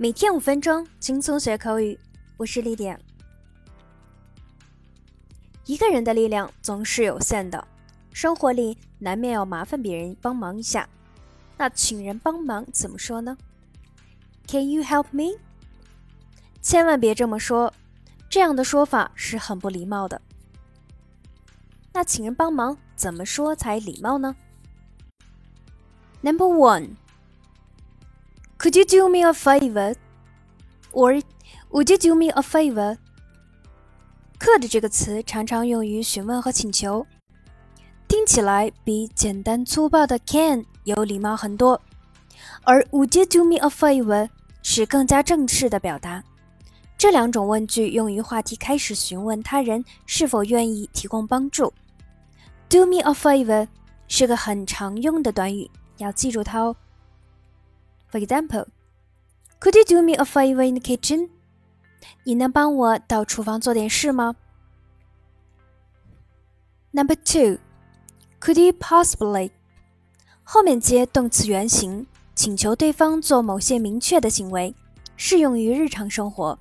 每天五分钟，轻松学口语。我是丽点。一个人的力量总是有限的，生活里难免要麻烦别人帮忙一下。那请人帮忙怎么说呢？Can you help me？千万别这么说，这样的说法是很不礼貌的。那请人帮忙怎么说才礼貌呢？Number one。Could you do me a favor? Or would you do me a favor? Could 这个词常常用于询问和请求，听起来比简单粗暴的 can 有礼貌很多。而 Would you do me a favor 是更加正式的表达。这两种问句用于话题开始询问他人是否愿意提供帮助。Do me a favor 是个很常用的短语，要记住它哦。For example, could you do me a favor in the kitchen? 你能帮我到厨房做点事吗？Number two, could you possibly? 后面接动词原形，请求对方做某些明确的行为，适用于日常生活。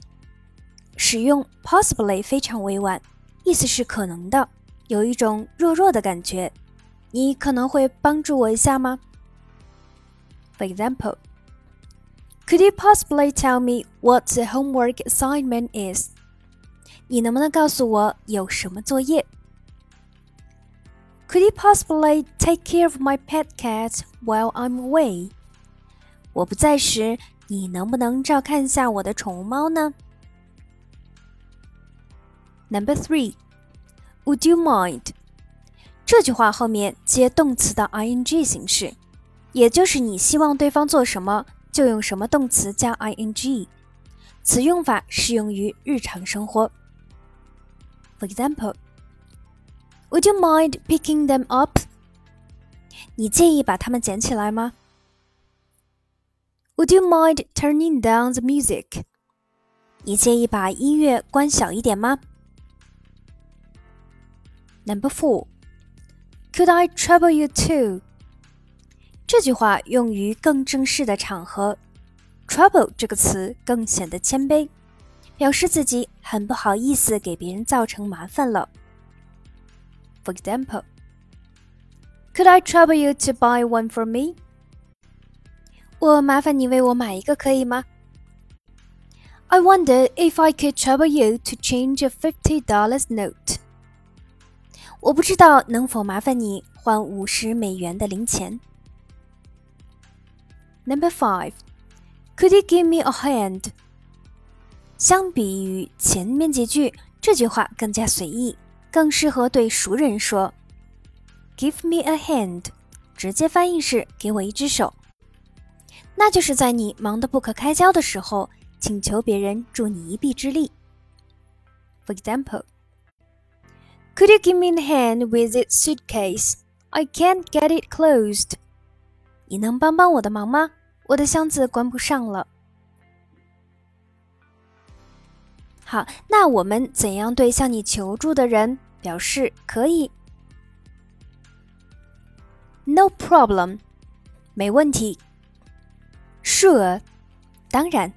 使用 possibly 非常委婉，意思是可能的，有一种弱弱的感觉。你可能会帮助我一下吗？For example. Could you possibly tell me what the homework assignment is? 你能不能告诉我有什么作业？Could you possibly take care of my pet cat while I'm away? 我不在时，你能不能照看一下我的宠物猫呢？Number three, Would you mind? 这句话后面接动词的 ing 形式，也就是你希望对方做什么。 就用什么动词加 ing，此用法适用于日常生活。For example, Would you mind picking them up? 你介意把它们捡起来吗？Would you mind turning down the music? 你介意把音乐关小一点吗？Number four, Could I trouble you too? 这句话用于更正式的场合，trouble 这个词更显得谦卑，表示自己很不好意思给别人造成麻烦了。For example, Could I trouble you to buy one for me? 我麻烦你为我买一个可以吗？I wonder if I could trouble you to change a fifty dollars note. 我不知道能否麻烦你换五十美元的零钱。Number five, could you give me a hand? 相比于前面几句，这句话更加随意，更适合对熟人说。Give me a hand，直接翻译是“给我一只手”，那就是在你忙得不可开交的时候，请求别人助你一臂之力。For example, could you give me a hand with this suitcase? I can't get it closed. 你能帮帮我的忙吗？我的箱子关不上了。好，那我们怎样对向你求助的人表示可以？No problem，没问题。Sure，当然。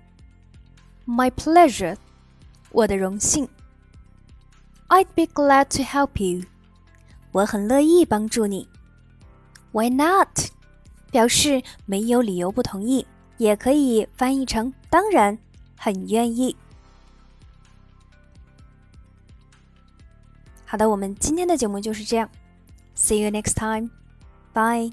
My pleasure，我的荣幸。I'd be glad to help you，我很乐意帮助你。Why not？表示没有理由不同意，也可以翻译成“当然，很愿意”。好的，我们今天的节目就是这样。See you next time. Bye.